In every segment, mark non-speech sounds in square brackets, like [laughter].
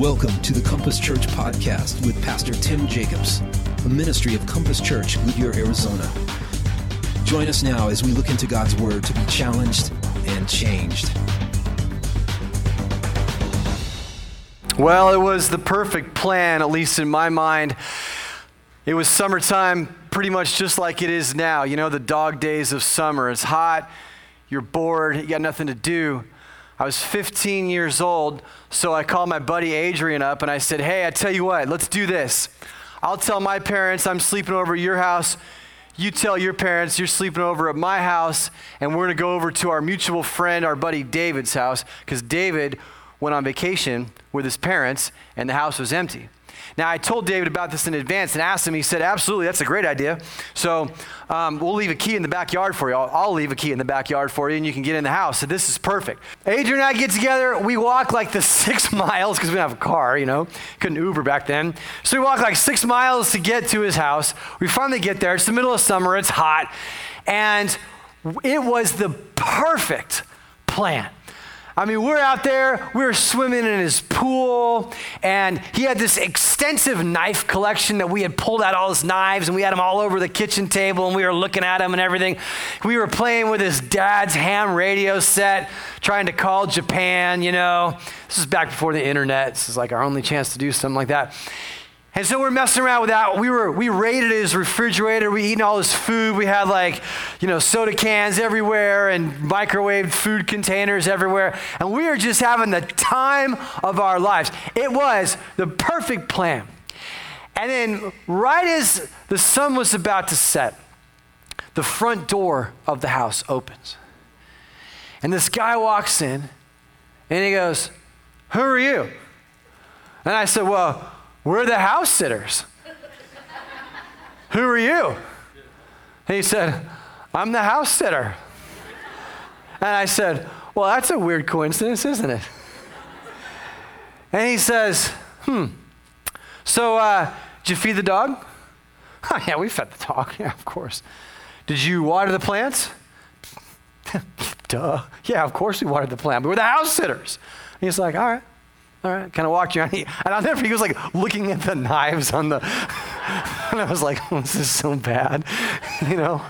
Welcome to the Compass Church podcast with Pastor Tim Jacobs, a ministry of Compass Church, Goodyear, Arizona. Join us now as we look into God's Word to be challenged and changed. Well, it was the perfect plan, at least in my mind. It was summertime, pretty much just like it is now. You know, the dog days of summer. It's hot, you're bored, you got nothing to do. I was 15 years old, so I called my buddy Adrian up and I said, Hey, I tell you what, let's do this. I'll tell my parents I'm sleeping over at your house. You tell your parents you're sleeping over at my house, and we're gonna go over to our mutual friend, our buddy David's house, because David went on vacation with his parents and the house was empty. Now, I told David about this in advance and asked him. He said, Absolutely, that's a great idea. So, um, we'll leave a key in the backyard for you. I'll, I'll, leave a key in the backyard for you, and you can get in the house. So, this is perfect. Adrian and I get together. We walk like the [laughs] six miles because we don't have a car, you know, couldn't Uber back then. So, we walk like six miles to get to his house. We finally get there. It's the middle of summer, it's hot, and it was the perfect plan. I mean, we're out there, we were swimming in his pool, and he had this extensive knife collection that we had pulled out all his knives, and we had them all over the kitchen table, and we were looking at them and everything. We were playing with his dad's ham radio set, trying to call Japan, you know. This is back before the internet. This is like our only chance to do something like that. And so we're messing around with that. We were we raided his refrigerator. We eating all his food. We had like, you know, soda cans everywhere and microwave food containers everywhere. And we were just having the time of our lives. It was the perfect plan. And then right as the sun was about to set, the front door of the house opens. And this guy walks in and he goes, "Who are you?" And I said, "Well, we're the house sitters. Who are you? And he said, I'm the house sitter. And I said, Well, that's a weird coincidence, isn't it? And he says, Hmm. So, uh, did you feed the dog? Oh, [laughs] yeah, we fed the dog. [laughs] Yeah, of course. Did you water the plants? [laughs] Duh. Yeah, of course we watered the plant. We're the house sitters. And he's like, All right. All right, kind of walked around. And I'll never, he was like looking at the knives on the, [laughs] and I was like, oh, this is so bad, [laughs] you know?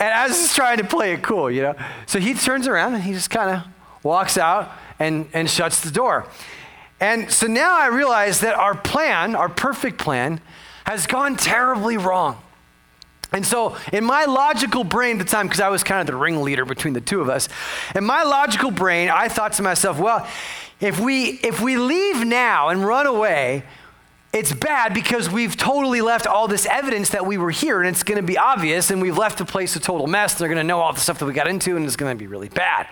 And I was just trying to play it cool, you know? So he turns around and he just kind of walks out and, and shuts the door. And so now I realize that our plan, our perfect plan, has gone terribly wrong. And so, in my logical brain at the time, because I was kind of the ringleader between the two of us, in my logical brain, I thought to myself, well, if we, if we leave now and run away, it's bad because we've totally left all this evidence that we were here and it's going to be obvious and we've left the place a total mess. They're going to know all the stuff that we got into and it's going to be really bad.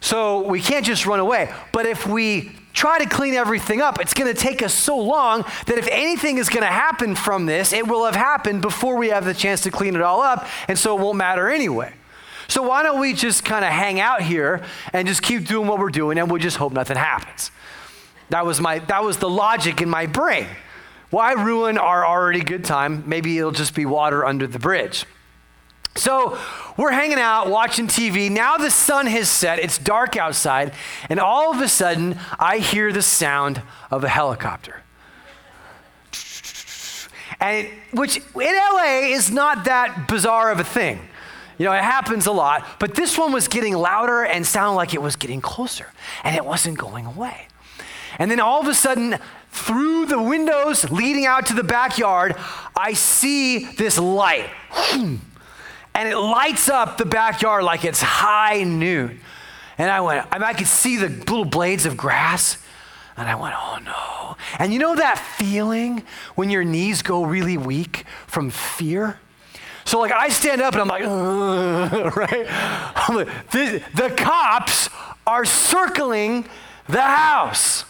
So we can't just run away. But if we try to clean everything up, it's going to take us so long that if anything is going to happen from this, it will have happened before we have the chance to clean it all up. And so it won't matter anyway. So why don't we just kind of hang out here and just keep doing what we're doing and we'll just hope nothing happens? That was, my, that was the logic in my brain. Why ruin our already good time? Maybe it'll just be water under the bridge. So we're hanging out, watching TV. Now the sun has set, it's dark outside, and all of a sudden I hear the sound of a helicopter. And it, which in LA is not that bizarre of a thing. You know, it happens a lot, but this one was getting louder and sounded like it was getting closer, and it wasn't going away. And then all of a sudden, through the windows leading out to the backyard, I see this light. [clears throat] And it lights up the backyard like it's high noon. And I went, I could see the little blades of grass. And I went, oh no. And you know that feeling when your knees go really weak from fear? So like I stand up and I'm like, [laughs] right? I'm like, the, the cops are circling the house.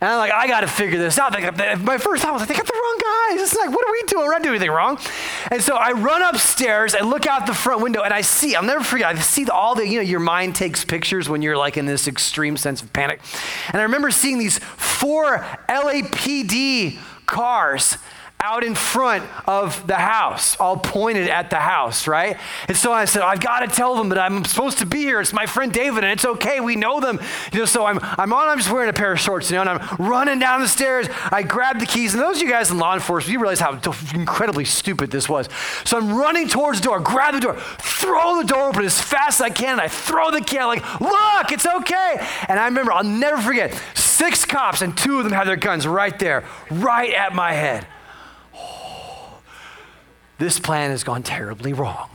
And I'm like, I got to figure this out. my first thought was, they got the wrong guys. It's like, what are we doing? We're not doing anything wrong. And so I run upstairs and look out the front window and I see, I'll never forget, I see all the, you know, your mind takes pictures when you're like in this extreme sense of panic. And I remember seeing these four LAPD cars out in front of the house, all pointed at the house, right? And so I said, I've got to tell them that I'm supposed to be here. It's my friend David, and it's okay. We know them. You know, so I'm, I'm on, I'm just wearing a pair of shorts, you know, and I'm running down the stairs. I grab the keys, and those of you guys in law enforcement, you realize how incredibly stupid this was. So I'm running towards the door, grab the door, throw the door open as fast as I can, and I throw the key. I'm like, look, it's okay. And I remember, I'll never forget, six cops, and two of them had their guns right there, right at my head. This plan has gone terribly wrong.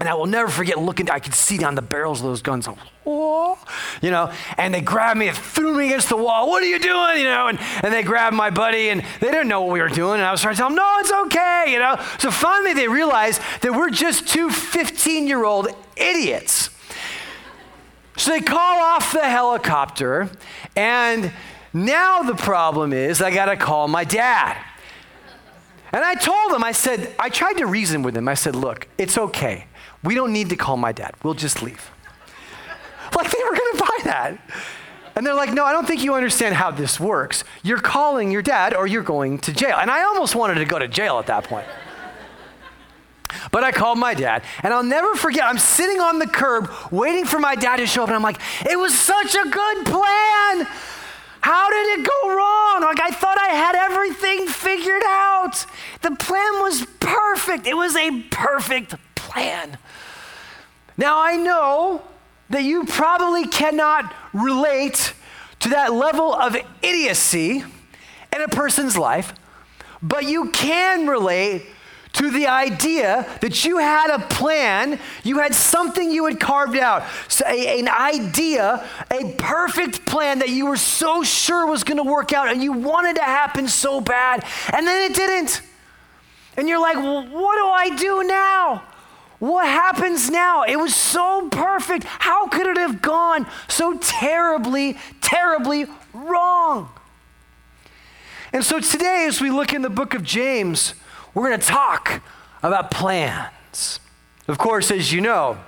And I will never forget looking, I could see down the barrels of those guns. Oh, you know, and they grabbed me and threw me against the wall. What are you doing? You know, and, and they grabbed my buddy and they didn't know what we were doing. And I was trying to tell them, no, it's okay, you know. So finally they realized that we're just two 15 year old idiots. So they call off the helicopter, and now the problem is I got to call my dad. And I told him, I said, I tried to reason with him. I said, look, it's okay. We don't need to call my dad. We'll just leave. [laughs] like they were going to buy that. And they're like, no, I don't think you understand how this works. You're calling your dad or you're going to jail. And I almost wanted to go to jail at that point. But I called my dad, and I'll never forget. I'm sitting on the curb waiting for my dad to show up, and I'm like, it was such a good plan. How did it go wrong? Like, I thought I had everything figured out. The plan was perfect. It was a perfect plan. Now, I know that you probably cannot relate to that level of idiocy in a person's life, but you can relate to the idea that you had a plan, you had something you had carved out, so a, an idea, a perfect plan that you were so sure was going to work out and you wanted to happen so bad, and then it didn't. And you're like, well, what do I do now? What happens now? It was so perfect. How could it have gone so terribly, terribly wrong? And so today, as we look in the book of James, we're going to talk about plans. Of course, as you know,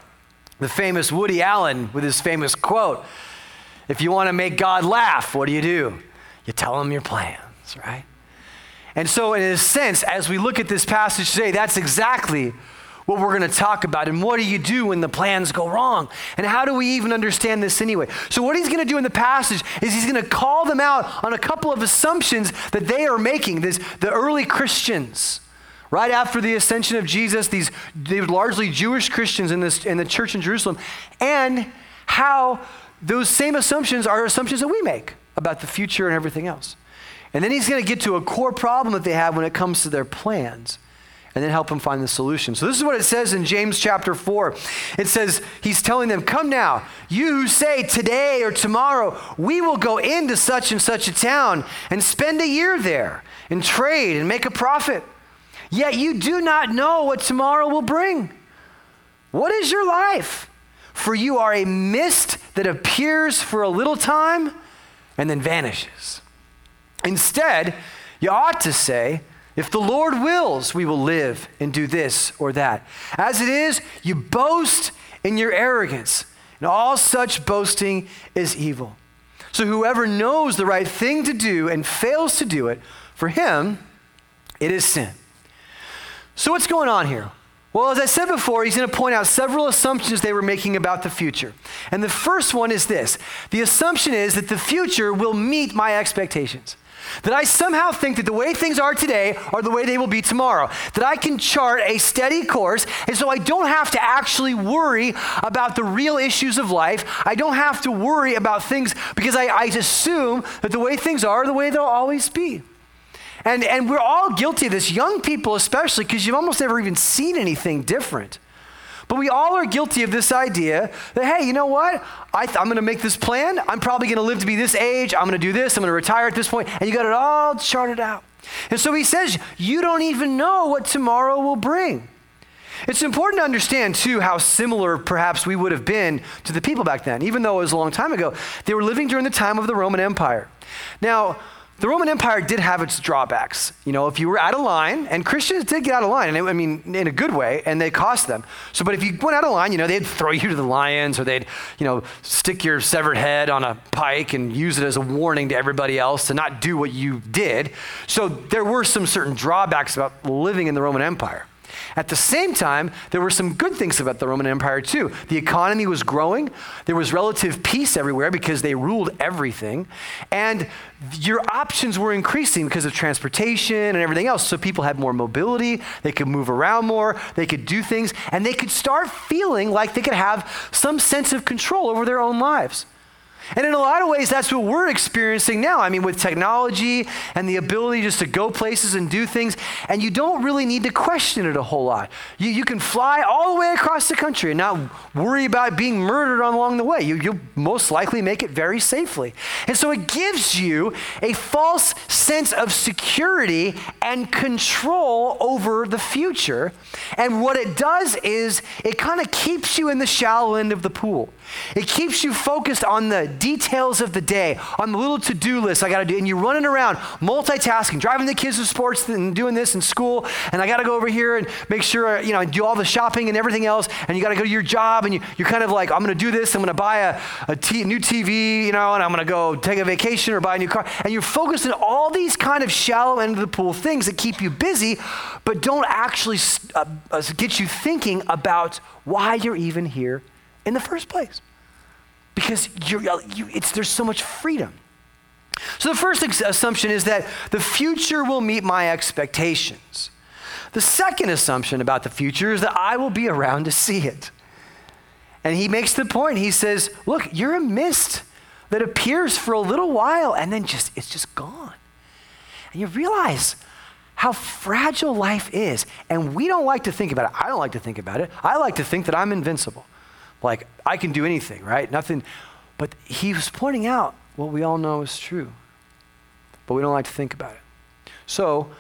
the famous Woody Allen with his famous quote if you want to make God laugh, what do you do? You tell him your plans, right? And so, in a sense, as we look at this passage today, that's exactly what we're going to talk about. And what do you do when the plans go wrong? And how do we even understand this anyway? So, what he's going to do in the passage is he's going to call them out on a couple of assumptions that they are making, this, the early Christians. Right after the ascension of Jesus, these largely Jewish Christians in, this, in the church in Jerusalem, and how those same assumptions are assumptions that we make about the future and everything else. And then he's going to get to a core problem that they have when it comes to their plans and then help them find the solution. So, this is what it says in James chapter 4. It says, He's telling them, Come now, you who say today or tomorrow, we will go into such and such a town and spend a year there and trade and make a profit. Yet you do not know what tomorrow will bring. What is your life? For you are a mist that appears for a little time and then vanishes. Instead, you ought to say, if the Lord wills, we will live and do this or that. As it is, you boast in your arrogance, and all such boasting is evil. So whoever knows the right thing to do and fails to do it, for him it is sin. So what's going on here? Well, as I said before, he's going to point out several assumptions they were making about the future. And the first one is this the assumption is that the future will meet my expectations. That I somehow think that the way things are today are the way they will be tomorrow. That I can chart a steady course, and so I don't have to actually worry about the real issues of life. I don't have to worry about things because I, I assume that the way things are, are the way they'll always be. And, and we're all guilty of this, young people especially, because you've almost never even seen anything different. But we all are guilty of this idea that, hey, you know what? I am going to make this plan. I'm probably going to live to be this age. I'm going to do this. I'm going to retire at this point. And you got it all charted out. And so he says, you don't even know what tomorrow will bring. It's important to understand, too, how similar perhaps we would have been to the people back then. Even though it was a long time ago, they were living during the time of the Roman Empire. Now, the Roman Empire did have its drawbacks. You know, if you were out of line, and Christians did get out of line, and it, I mean, in a good way, and they cost them. So, but if you went out of line, you know, they'd throw you to the lions, or they'd, you know, stick your severed head on a pike and use it as a warning to everybody else to not do what you did. So there were some certain drawbacks about living in the Roman Empire. At the same time, there were some good things about the Roman Empire too. The economy was growing, there was relative peace everywhere because they ruled everything, and your options were increasing because of transportation and everything else. So people had more mobility, they could move around more, they could do things, and they could start feeling like they could have some sense of control over their own lives. And in a lot of ways, that's what we're experiencing now. I mean, with technology and the ability just to go places and do things, and you don't really need to question it a whole lot. You, you can fly all the way across the country and not worry about being murdered along the way. You, you'll most likely make it very safely. And so it gives you a false sense of security and control over the future. And what it does is it kind of keeps you in the shallow end of the pool. It keeps you focused on the details of the day, on the little to do list I got to do. And you're running around multitasking, driving the kids to sports and doing this in school. And I got to go over here and make sure, you know, and do all the shopping and everything else. And you got to go to your job. And you, are kind of like, I'm going to do this. I'm going to buy a, a t- new TV, you know, and I'm going to go take a vacation or buy a new car. And you're focused on all these kind of shallow end of the pool things that keep you busy, but don't actually uh, uh, get you thinking about why you're even here in the first place because you're, you, there's so much freedom. So, the first assumption is that the future will meet my expectations. The second assumption about the future is that I will be around to see it. And he makes the point. He says, Look, you're a mist that appears for a little while and then just it's just gone. And you realize how fragile life is. And we don't like to think about it. I don't like to think about it. I like to think that I'm invincible. Like, I can do anything, right? Nothing. But he was pointing out what we all know is true, but we don't like to think about it. So,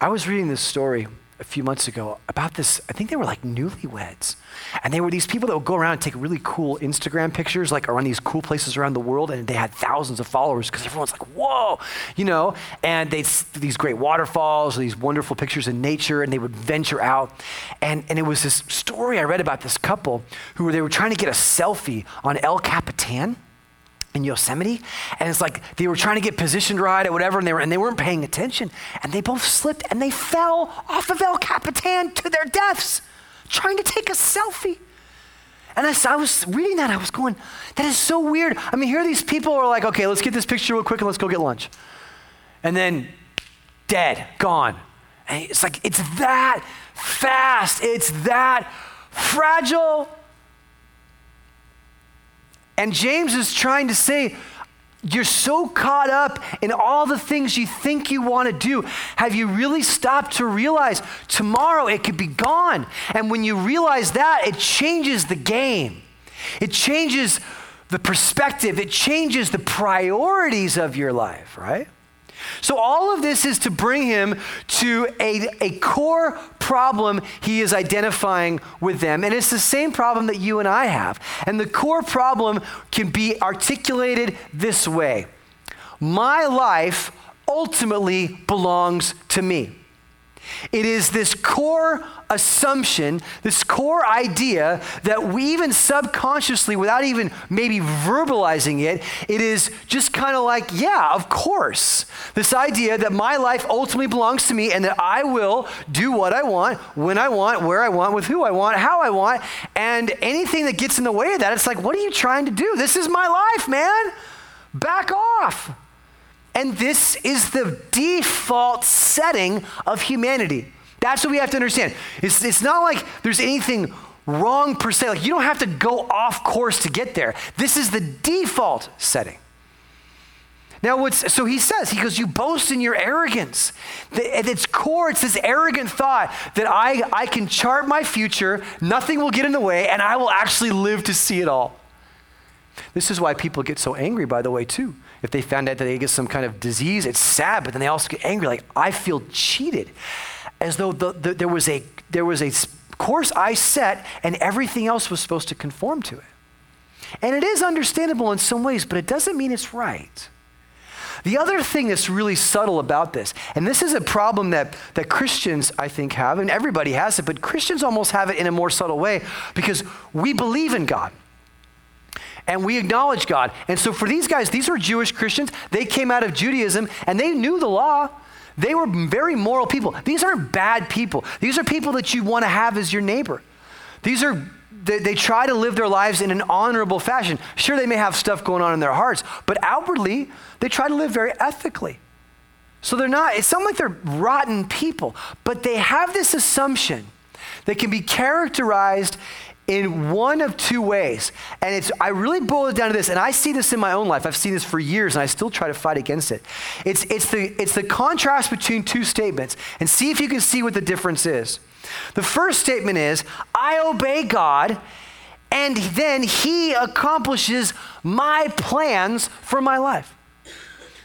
I was reading this story a few months ago about this. I think they were like newlyweds. And they were these people that would go around and take really cool Instagram pictures, like around these cool places around the world. And they had thousands of followers because everyone's like, whoa, you know. And they these great waterfalls, these wonderful pictures in nature, and they would venture out. And, and it was this story I read about this couple who were, they were trying to get a selfie on El Capitan in Yosemite. And it's like they were trying to get positioned right or whatever, and they, were, and they weren't paying attention. And they both slipped and they fell off of El Capitan to their deaths trying to take a selfie. And I, I was reading that, I was going, that is so weird. I mean, here these people are like, okay, let's get this picture real quick and let's go get lunch. And then dead, gone. And it's like, it's that fast, it's that fragile. And James is trying to say, you're so caught up in all the things you think you want to do. Have you really stopped to realize tomorrow it could be gone? And when you realize that, it changes the game. It changes the perspective, it changes the priorities of your life, right? So, all of this is to bring him to a, a core problem he is identifying with them. And it's the same problem that you and I have. And the core problem can be articulated this way My life ultimately belongs to me. It is this core assumption, this core idea that we even subconsciously, without even maybe verbalizing it, it is just kind of like, yeah, of course. This idea that my life ultimately belongs to me and that I will do what I want, when I want, where I want, with who I want, how I want. And anything that gets in the way of that, it's like, what are you trying to do? This is my life, man. Back off. And this is the default setting of humanity. That's what we have to understand. It's, it's not like there's anything wrong per se. Like you don't have to go off course to get there. This is the default setting. Now, what's, so he says, he goes, You boast in your arrogance. At its core, it's this arrogant thought that I, I can chart my future, nothing will get in the way, and I will actually live to see it all. This is why people get so angry, by the way, too. If they found out that they get some kind of disease, it's sad, but then they also get angry, like, I feel cheated. As though the, the, there, was a, there was a course I set and everything else was supposed to conform to it. And it is understandable in some ways, but it doesn't mean it's right. The other thing that's really subtle about this, and this is a problem that, that Christians, I think, have, and everybody has it, but Christians almost have it in a more subtle way because we believe in God and we acknowledge God. And so for these guys, these were Jewish Christians. They came out of Judaism and they knew the law. They were very moral people. These aren't bad people. These are people that you want to have as your neighbor. These are they, they, try to live their lives in an honorable fashion. Sure, they may have stuff going on in their hearts, but outwardly, they try to live very ethically. So they're not, it's not like they're rotten people, but they have this assumption that can be characterized in one of two ways. And it's I really boil it down to this, and I see this in my own life. I've seen this for years and I still try to fight against it. It's it's the it's the contrast between two statements and see if you can see what the difference is. The first statement is, I obey God and then he accomplishes my plans for my life.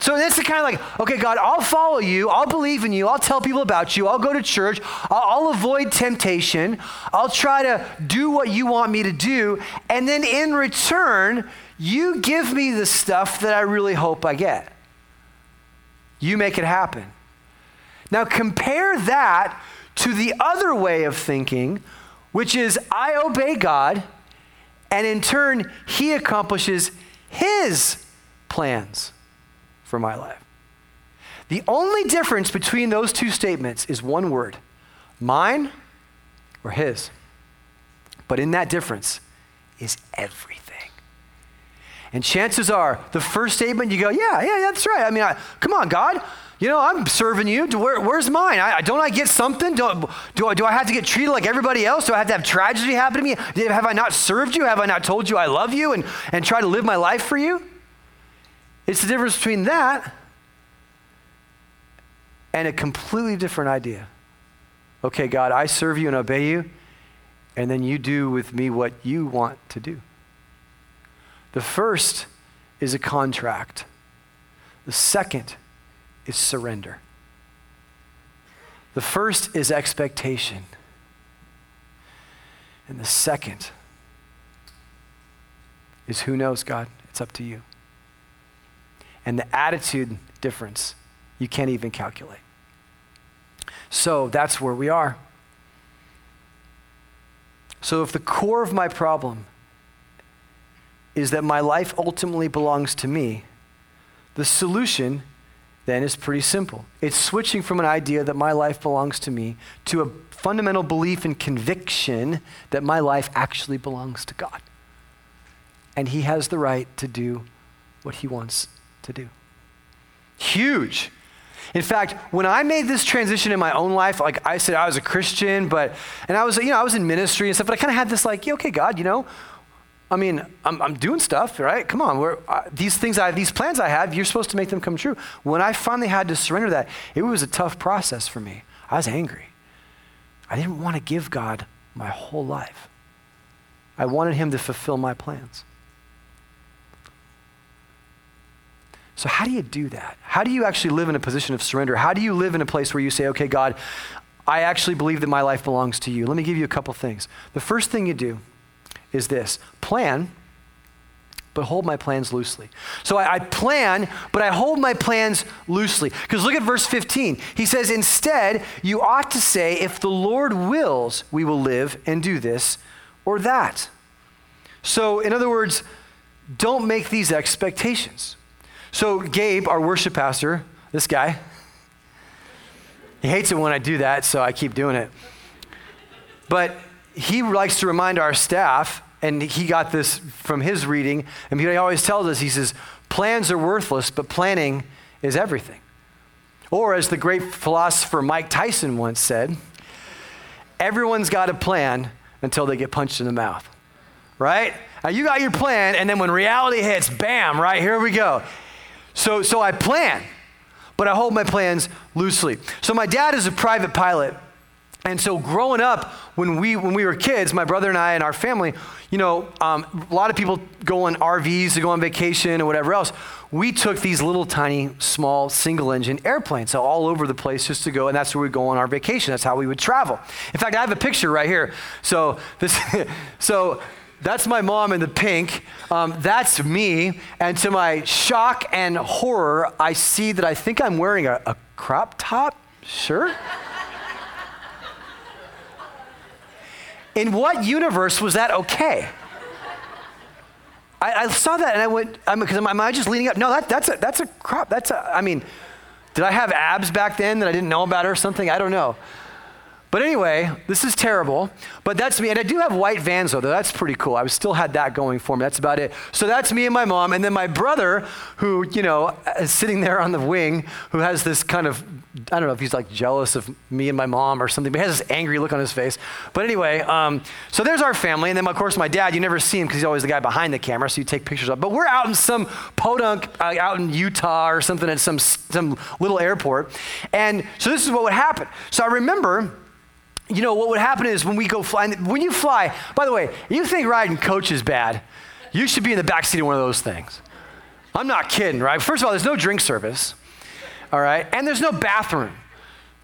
So this is kind of like, okay, God, I'll follow you. I'll believe in you. I'll tell people about you. I'll go to church. I'll, I'll, avoid temptation. I'll try to do what you want me to do. And then in return, you give me the stuff that I really hope I get. You make it happen. Now compare that to the other way of thinking, which is I obey God, and in turn, He accomplishes His plans for my life. The only difference between those two statements is one word mine or his. But in that difference is everything. And chances are, the first statement you go, yeah, yeah, that's right. I mean, I, come on, God. You know, I'm serving you. Where, where's mine? I, don't I get something? Do, do, I, do I have to get treated like everybody else? Do I have to have tragedy happen to me? Have I not served you? Have I not told you I love you and, and try to live my life for you? It's the difference between that and a completely different idea. Okay, God, I serve you and obey you, and then you do with me what you want to do. The first is a contract, the second is surrender. The first is expectation, and the second is who knows, God? It's up to you and the attitude difference you can't even calculate. So that's where we are. So if the core of my problem is that my life ultimately belongs to me, the solution then is pretty simple. It's switching from an idea that my life belongs to me to a fundamental belief and conviction that my life actually belongs to God. And He has the right to do what He wants to do. Huge. In fact, when I made this transition in my own life, like I said, I was a Christian, but, and I was, you know, I was in ministry and stuff, but I kind of had this like, yeah, okay, God, you know, I mean, I'm, I'm doing stuff, right? Come on, uh, these things I have, these plans I have, you're supposed to make them come true. When I finally had to surrender that, it was a tough process for me. I was angry. I didn't want to give God my whole life. I wanted Him to fulfill my plans. So, how do you do that? How do you actually live in a position of surrender? How do you live in a place where you say, okay, God, I actually believe that my life belongs to you? Let me give you a couple things. The first thing you do is this plan, but hold my plans loosely. So I, I plan, but I hold my plans loosely. Because look at verse 15. He says, Instead, you ought to say, If the Lord wills, we will live and do this or that. So, in other words, don't make these expectations. So, Gabe, our worship pastor, this guy, he hates it when I do that, so I keep doing it. But he likes to remind our staff, and he got this from his reading, and he always tells us, he says, plans are worthless, but planning is everything. Or, as the great philosopher Mike Tyson once said, everyone's got a plan until they get punched in the mouth. Right? Now, you got your plan, and then when reality hits, bam, right, here we go. So, so I plan, but I hold my plans loosely. So my dad is a private pilot. And so growing up, when we, when we were kids, my brother and I and our family, you know, um, a lot of people go on RVs to go on vacation or whatever else. We took these little tiny, small, single engine airplanes all over the place just to go, and that's where we go on our vacation. That's how we would travel. In fact, I have a picture right here. So this, [laughs] so that's my mom in the pink. Um, that's me. And to my shock and horror, I see that I think I'm wearing a, a crop top shirt. in what universe was that okay? I, I saw that and I went, because am, am, I just leaning up? No, that, that's, a, that's a crop. That's a, I mean, did I have abs back then that I didn't know about or something? I don't know. But anyway, this is terrible. But that's me. And I do have white vans, though. That's pretty cool. I still had that going for me. That's about it. So that's me and my mom. And then my brother, who, you know, is sitting there on the wing, who has this kind of, I don't know if he's like jealous of me and my mom or something, but he has this angry look on his face. But anyway, um, so there's our family. And then, of course, my dad, you never see him because he's always the guy behind the camera. So you take pictures of But we're out in some podunk, uh, out in Utah or something at some, some little airport. And so this is what would happen. So I remember you know, what would happen is when we go fly, when you fly, by the way, you think riding coach is bad, you should be in the back seat of one of those things. I'm not kidding, right? First of all, there's no drink service, all right? And there's no bathroom.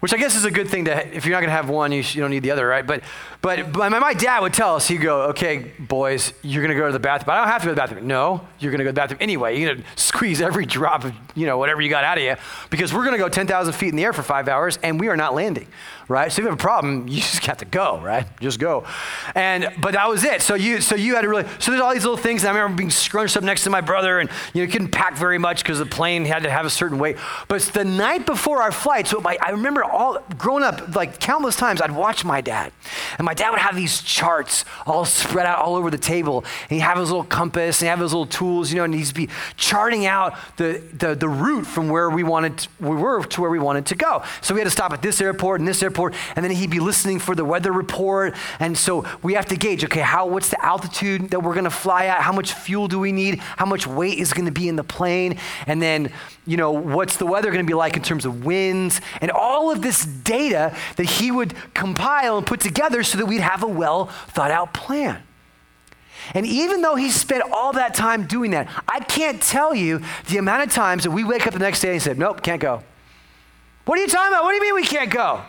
Which I guess is a good thing to, if you're not going to have one, you, sh- you, don't need the other, right? But, but, but my, my, dad would tell us, he'd go, okay, boys, you're going to go to the bathroom. I don't have to go to the bathroom. No, you're going to go to the bathroom anyway. You're going to squeeze every drop of, you know, whatever you got out of you because we're going to go 10,000 feet in the air for five hours and we are not landing, right? So if you have a problem, you just got to go, right? Just go. And, but that was it. So you, so you had to really, so there's all these little things. I remember being scrunched up next to my brother and, you know, couldn't pack very much because the plane had to have a certain weight. But the night before our flight, so my, I remember all, growing up, up, like countless times, I'd watch my dad. And my dad would have these charts all spread out all over the table. And he'd have his little compass and he'd have his little tools, you know, and he'd be charting out the, the, the route from where we wanted, to, we were to where we wanted to go. So we had to stop at this airport and this airport. And then he'd be listening for the weather report. And so we have to gauge, okay, how, what's the altitude that we're going to fly at? How much fuel do we need? How much weight is going to be in the plane? And then, you know, what's the weather going to be like in terms of winds? And all of this data data that he would compile and put together so that we'd have a well thought out plan. And even though he spent all that time doing that, I can't tell you the amount of times that we wake up the next day and said, Nope, can't go. What are you talking about? What do you mean we can't go?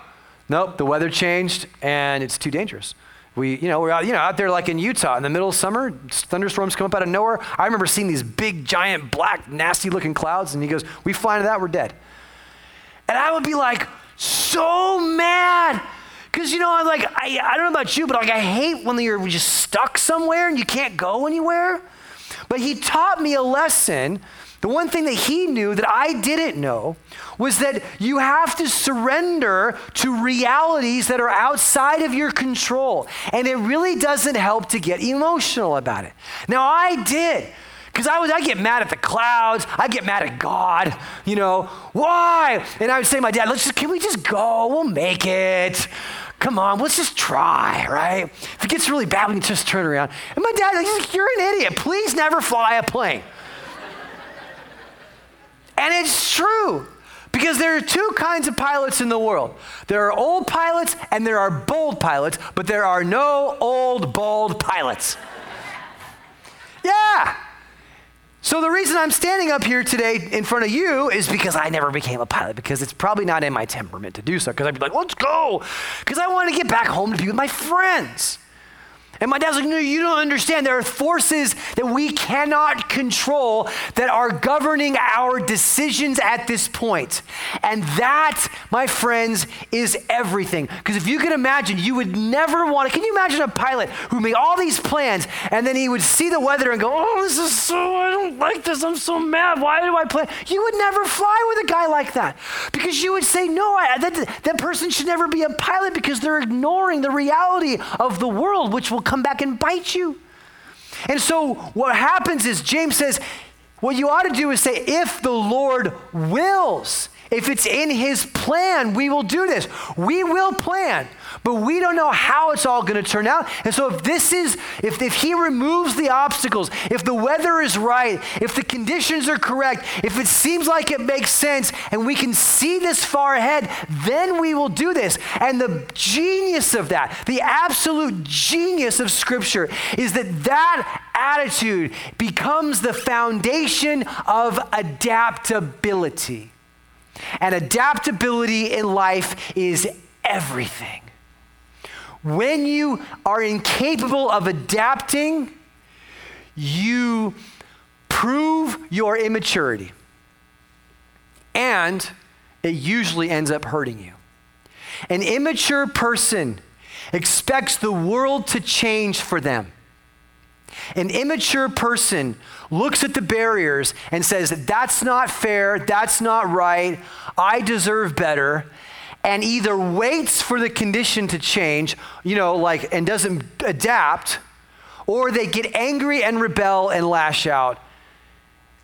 Nope, the weather changed and it's too dangerous. We, you know, we're out, you know, out there like in Utah in the middle of summer, thunderstorms come up out of nowhere. I remember seeing these big, giant, black, nasty looking clouds, and he goes, We fly into that, we're dead. And I would be like, so mad. Because, you know, I'm like, I, I don't know about you, but like, I hate when you're just stuck somewhere and you can't go anywhere. But he taught me a lesson. The one thing that he knew that I didn't know was that you have to surrender to realities that are outside of your control. And it really doesn't help to get emotional about it. Now, I did. Because I I get mad at the clouds. I get mad at God. You know, why? And I would say to my dad, let's just, can we just go? We'll make it. Come on, let's just try, right? If it gets really bad, we can just turn around. And my dad, like, you're an idiot. Please never fly a plane. and it's true. Because there are two kinds of pilots in the world. There are old pilots and there are bold pilots, but there are no old, bold pilots. Yeah. So, the reason I'm standing up here today in front of you is because I never became a pilot, because it's probably not in my temperament to do so. Because I'd be like, let's go. Because I want to get back home to be with my friends. And my dad's like, no, you don't understand. There are forces that we cannot control that are governing our decisions at this point. And that, my friends, is everything. Because if you can imagine, you would never want to. Can you imagine a pilot who made all these plans and then he would see the weather and go, oh, this is so, I don't like this. I'm so mad. Why do I plan? You would never fly with a guy like that. Because you would say, no, I, that, that person should never be a pilot because they're ignoring the reality of the world, which will come back and bite you. And so what happens is James says, what you ought to do is say, if the Lord wills, if it's in his plan, we will do this. We will plan but we don't know how it's all going to turn out. And so if this is, if, if he removes the obstacles, if the weather is right, if the conditions are correct, if it seems like it makes sense and we can see this far ahead, then we will do this. And the genius of that, the absolute genius of Scripture is that that attitude becomes the foundation of adaptability. And adaptability in life is everything. When you are incapable of adapting, you prove your immaturity. And it usually ends up hurting you. An immature person expects the world to change for them. An immature person looks at the barriers and says, That's not fair, that's not right, I deserve better, and either waits for the condition to change, you know, like, and doesn't adapt, or they get angry and rebel and lash out,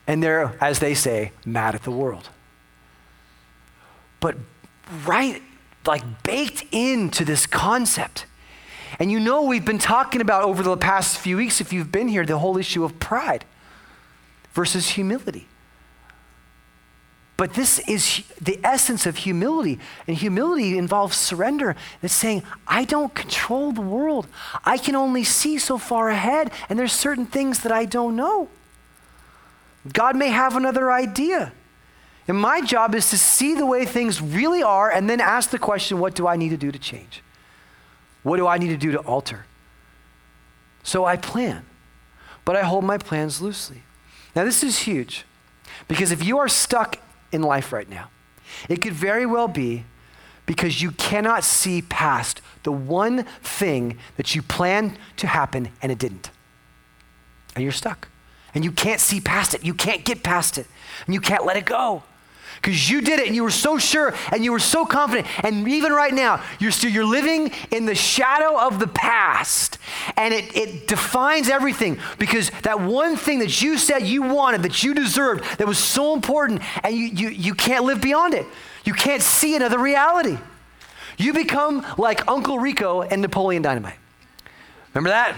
and they're, as they say, mad at the world. But right, like baked into this concept, and you know, we've been talking about over the past few weeks, if you've been here, the whole issue of pride versus humility. But this is the essence of humility. And humility involves surrender. It's saying, I don't control the world. I can only see so far ahead, and there's certain things that I don't know. God may have another idea. And my job is to see the way things really are and then ask the question, what do I need to do to change? What do I need to do to alter? So I plan, but I hold my plans loosely. Now, this is huge because if you are stuck in life right now, it could very well be because you cannot see past the one thing that you planned to happen and it didn't. And you're stuck. And you can't see past it. You can't get past it. And you can't let it go because you did it and you were so sure and you were so confident. And even right now, you're still you're living in the shadow of the past. And it, it defines everything because that one thing that you said you wanted, that you deserved, that was so important, and you, you, you can't live beyond it. You can't see another reality. You become like Uncle Rico and Napoleon Dynamite. Remember that?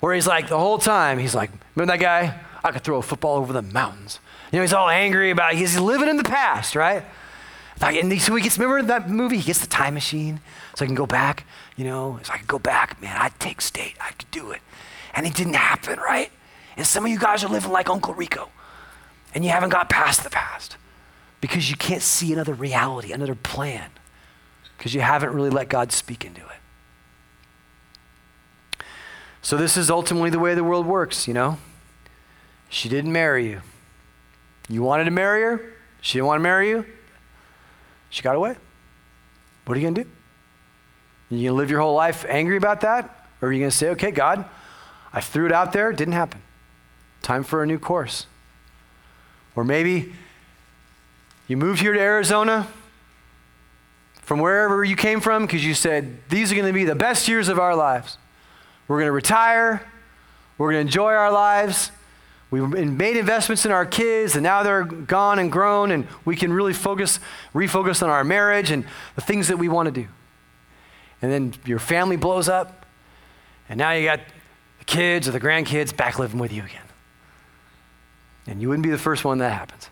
Where he's like, the whole time, he's like, remember that guy? I could throw a football over the mountains. You know, he's all angry about it. He's living in the past, right? And so he gets, remember that movie? He gets the time machine so I can go back, you know? So I could go back, man, I'd take state. I could do it. And it didn't happen, right? And some of you guys are living like Uncle Rico and you haven't got past the past because you can't see another reality, another plan, because you haven't really let God speak into it. So, this is ultimately the way the world works, you know? She didn't marry you. You wanted to marry her, she didn't want to marry you. She got away. What are you going to do? Are you going to live your whole life angry about that? Or are you going to say, okay, God, I threw it out there, it didn't happen. Time for a new course. Or maybe you moved here to Arizona from wherever you came from because you said, these are going to be the best years of our lives. We're going to retire, we're going to enjoy our lives, we made investments in our kids, and now they're gone and grown, and we can really focus, refocus on our marriage and the things that we want to do. And then your family blows up, and now you got the kids or the grandkids back living with you again. And you wouldn't be the first one that happens.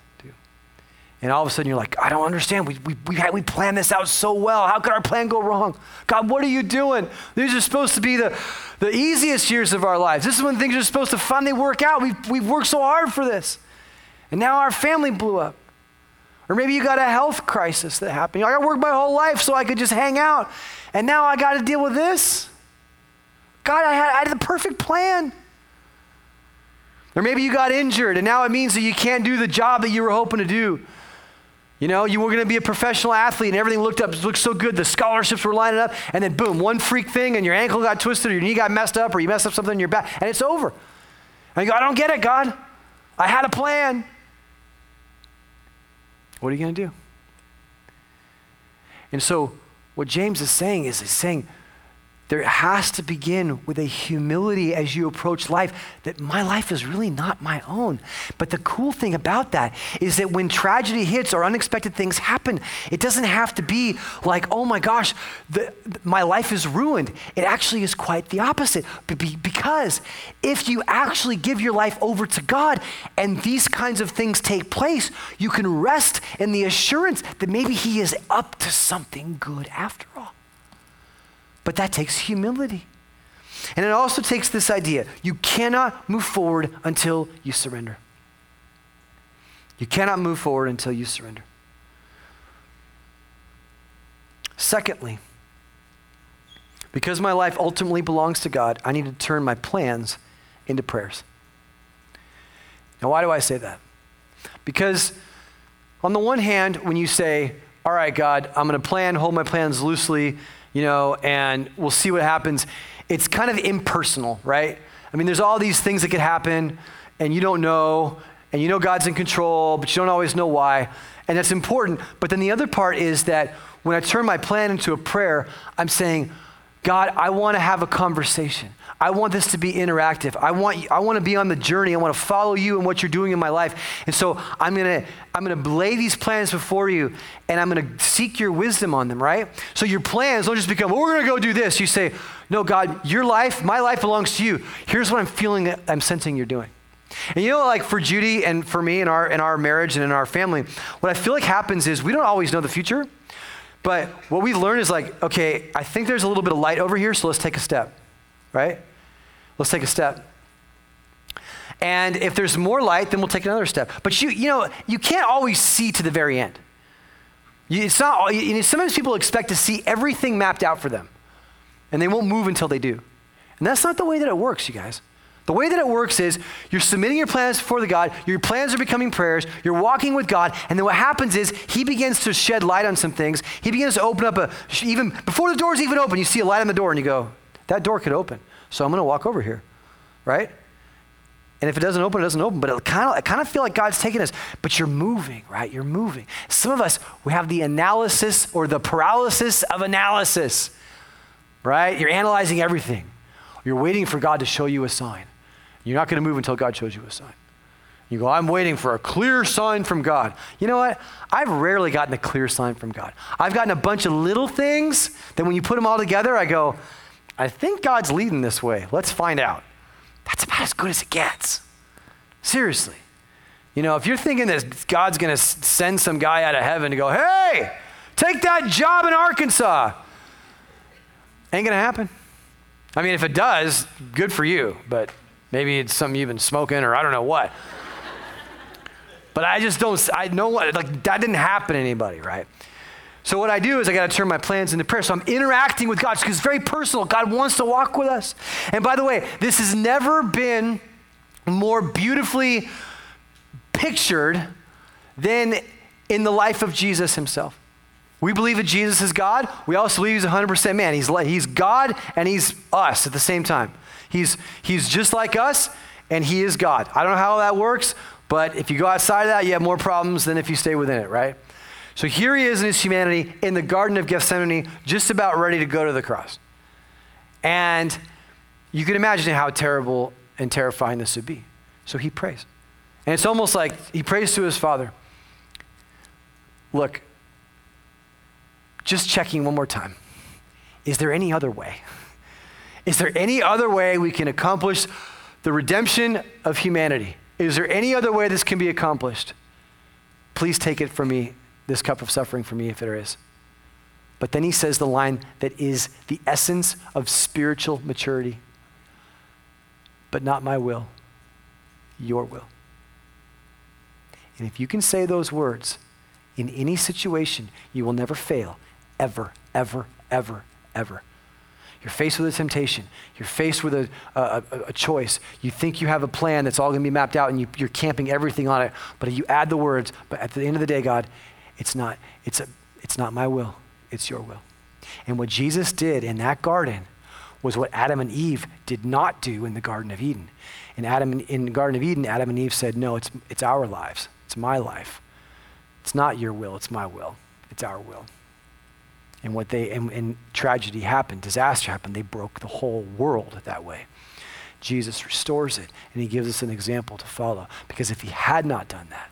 And all of a sudden you're like, I don't understand. We, we, we, had, we planned this out so well. How could our plan go wrong? God, what are you doing? These are supposed to be the, the easiest years of our lives. This is when things are supposed to finally work out. We've, we've worked so hard for this. And now our family blew up. Or maybe you got a health crisis that happened. I worked my whole life so I could just hang out. And now I got to deal with this. God, I had, I had the perfect plan. Or maybe you got injured and now it means that you can't do the job that you were hoping to do. You know, you were going to be a professional athlete and everything looked up, looked so good. The scholarships were lining up, and then boom, one freak thing, and your ankle got twisted, or your knee got messed up, or you messed up something in your back, and it's over. And you go, I don't get it, God. I had a plan. What are you going to do? And so, what James is saying is, he's saying, there has to begin with a humility as you approach life that my life is really not my own. But the cool thing about that is that when tragedy hits or unexpected things happen, it doesn't have to be like, oh my gosh, the, my life is ruined. It actually is quite the opposite. Because if you actually give your life over to God and these kinds of things take place, you can rest in the assurance that maybe He is up to something good after all. But that takes humility. And it also takes this idea you cannot move forward until you surrender. You cannot move forward until you surrender. Secondly, because my life ultimately belongs to God, I need to turn my plans into prayers. Now, why do I say that? Because on the one hand, when you say, all right, God, I'm going to plan, hold my plans loosely, you know, and we'll see what happens, it's kind of impersonal, right? I mean, there's all these things that could happen, and you don't know, and you know God's in control, but you don't always know why. And that's important. But then the other part is that when I turn my plan into a prayer, I'm saying, God, I want to have a conversation. I want this to be interactive. I want, I want to be on the journey. I want to follow you and what you're doing in my life. And so I'm going to I'm going to lay these plans before you and I'm going to seek your wisdom on them, right? So your plans don't just become, well, we're going to go do this. You say, no, God, your life, my life belongs to you. Here's what I'm feeling, I'm sensing you're doing. And you know, like for Judy and for me in our, in our marriage and in our family, what I feel like happens is we don't always know the future. But what we learn is like, okay, I think there's a little bit of light over here, so let's take a step, right? Let's take a step. And if there's more light, then we'll take another step. But you, you know, you can't always see to the very end. it's not, you know, sometimes people expect to see everything mapped out for them, and they won't move until they do. And that's not the way that it works, you guys. The way that it works is you're submitting your plans before the God, your plans are becoming prayers, you're walking with God, and then what happens is He begins to shed light on some things. He begins to open up a, even before the door's even open, you see a light on the door and you go, that door could open. So I'm going to walk over here, right? And if it doesn't open, it doesn't open. But it kind of, I kind of feel like God's taking us. But you're moving, right? You're moving. Some of us, we have the analysis or the paralysis of analysis, right? You're analyzing everything. You're waiting for God to show you a sign. You're not going to move until God shows you a sign. You go, I'm waiting for a clear sign from God. You know what? I've rarely gotten a clear sign from God. I've gotten a bunch of little things that when you put them all together, I go, I think God's leading this way. Let's find out. That's about as good as it gets. Seriously. You know, if you're thinking that God's going to send some guy out of heaven to go, hey, take that job in Arkansas, ain't going to happen. I mean, if it does, good for you, but maybe it's something you've been smoking or I don't know what. [laughs] but I just don't, I know what, like that didn't happen to anybody, right? So what I do is I got to turn my plans into prayer. So I'm interacting with God because it's very personal. God wants to walk with us. And by the way, this has never been more beautifully pictured than in the life of Jesus himself. We believe that Jesus is God. We also believe he's 100% man. He's, he's God and he's us at the same time. He's, he's just like us and he is God. I don't know how that works, but if you go outside of that, you have more problems than if you stay within it, right? So here he is in his humanity in the Garden of Gethsemane, just about ready to go to the cross. And you can imagine how terrible and terrifying this would be. So he prays. And it's almost like he prays to his father Look, just checking one more time. Is there any other way? Is there any other way we can accomplish the redemption of humanity? Is there any other way this can be accomplished? Please take it from me this cup of suffering for me if there is. But then he says the line that is the essence of spiritual maturity. But not my will, your will. And if you can say those words in any situation, you will never fail, ever, ever, ever, ever. You're faced with a temptation. You're faced with a, a, a, choice. You think you have a plan that's all going to be mapped out and you, you're camping everything on it. But you add the words, but at the end of the day, God, it's not, it's, a, it's not my will, it's your will. And what Jesus did in that garden was what Adam and Eve did not do in the Garden of Eden. In Adam in the Garden of Eden, Adam and Eve said, "No, it's it's our lives. It's my life. It's not your will. It's my will. It's our will." And what they and, and tragedy happened, disaster happened. They broke the whole world that way. Jesus restores it, and he gives us an example to follow. Because if he had not done that,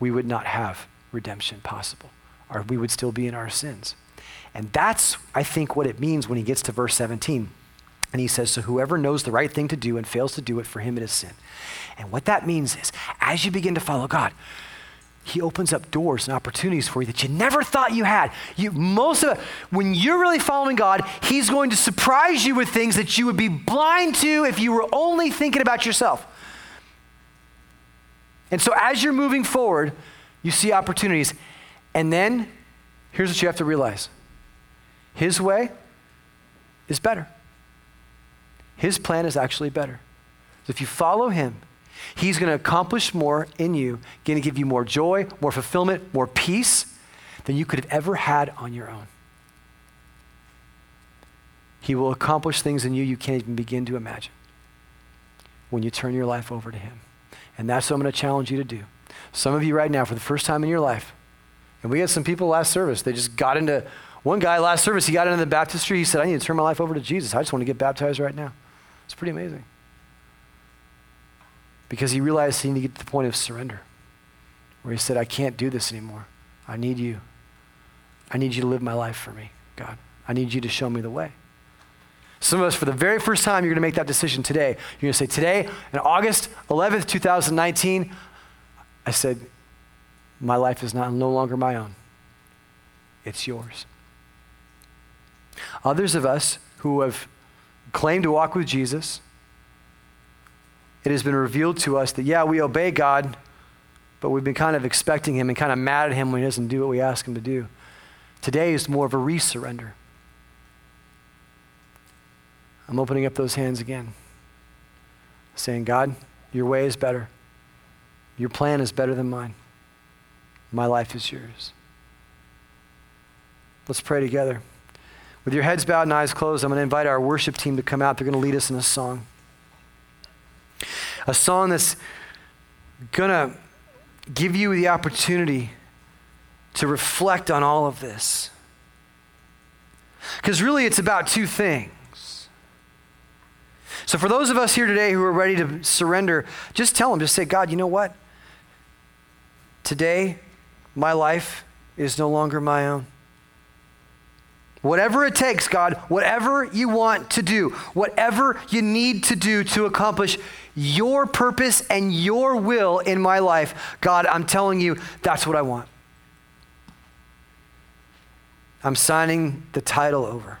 we would not have redemption possible, or we would still be in our sins. And that's, I think, what it means when he gets to verse 17. And he says, So whoever knows the right thing to do and fails to do it, for him it is sin. And what that means is, as you begin to follow God, he opens up doors and opportunities for you that you never thought you had. You, most of it, when you're really following God, He's going to surprise you with things that you would be blind to if you were only thinking about yourself. And so as you're moving forward, you see opportunities. And then here's what you have to realize His way is better. His plan is actually better. So if you follow Him, He's going to accomplish more in you, going to give you more joy, more fulfillment, more peace than you could have ever had on your own. He will accomplish things in you you can't even begin to imagine when you turn your life over to Him. And that's what I'm going to challenge you to do. Some of you right now, for the first time in your life, and we had some people last service, they just got into, one guy last service, he got into the baptistry. He said, I need to turn my life over to Jesus. I just want to get baptized right now. It's pretty amazing. Because he realized he needed to get to the point of surrender, where he said, I can't do this anymore. I need you. I need you to live my life for me, God. I need you to show me the way. Some of us, for the very first time, you're going to make that decision today. You're going to say, Today, on August 11th, 2019, I said, My life is not, no longer my own, it's yours. Others of us who have claimed to walk with Jesus, it has been revealed to us that, yeah, we obey God, but we've been kind of expecting Him and kind of mad at Him when He doesn't do what we ask Him to do. Today is more of a resurrender. I'm opening up those hands again, saying, God, your way is better. Your plan is better than mine. My life is yours. Let's pray together. With your heads bowed and eyes closed, I'm going to invite our worship team to come out. They're going to lead us in a song. A song that's going to give you the opportunity to reflect on all of this. Because really, it's about two things. So, for those of us here today who are ready to surrender, just tell them, just say, God, you know what? Today, my life is no longer my own. Whatever it takes, God, whatever you want to do, whatever you need to do to accomplish your purpose and your will in my life, God, I'm telling you, that's what I want. I'm signing the title over.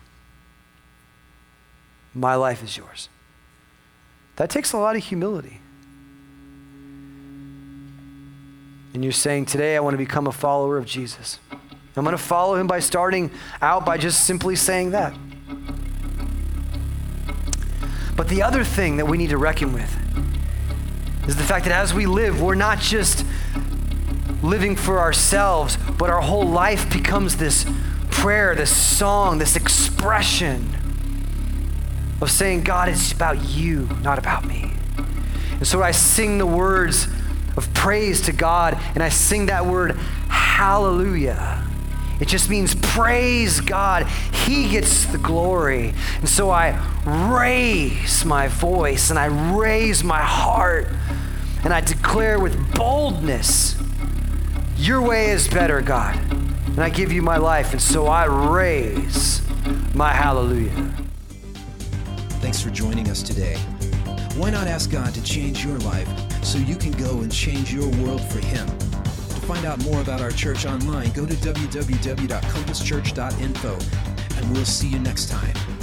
My life is yours. That takes a lot of humility. And you're saying, Today I want to become a follower of Jesus. I'm going to follow him by starting out by just simply saying that. But the other thing that we need to reckon with is the fact that as we live, we're not just living for ourselves, but our whole life becomes this prayer, this song, this expression of saying, God, it's about you, not about me. And so I sing the words of praise to God, and I sing that word, hallelujah. It just means praise God. He gets the glory. And so I raise my voice and I raise my heart and I declare with boldness, Your way is better, God. And I give you my life. And so I raise my hallelujah. For joining us today. Why not ask God to change your life so you can go and change your world for Him? To find out more about our church online, go to www.compasschurch.info and we'll see you next time.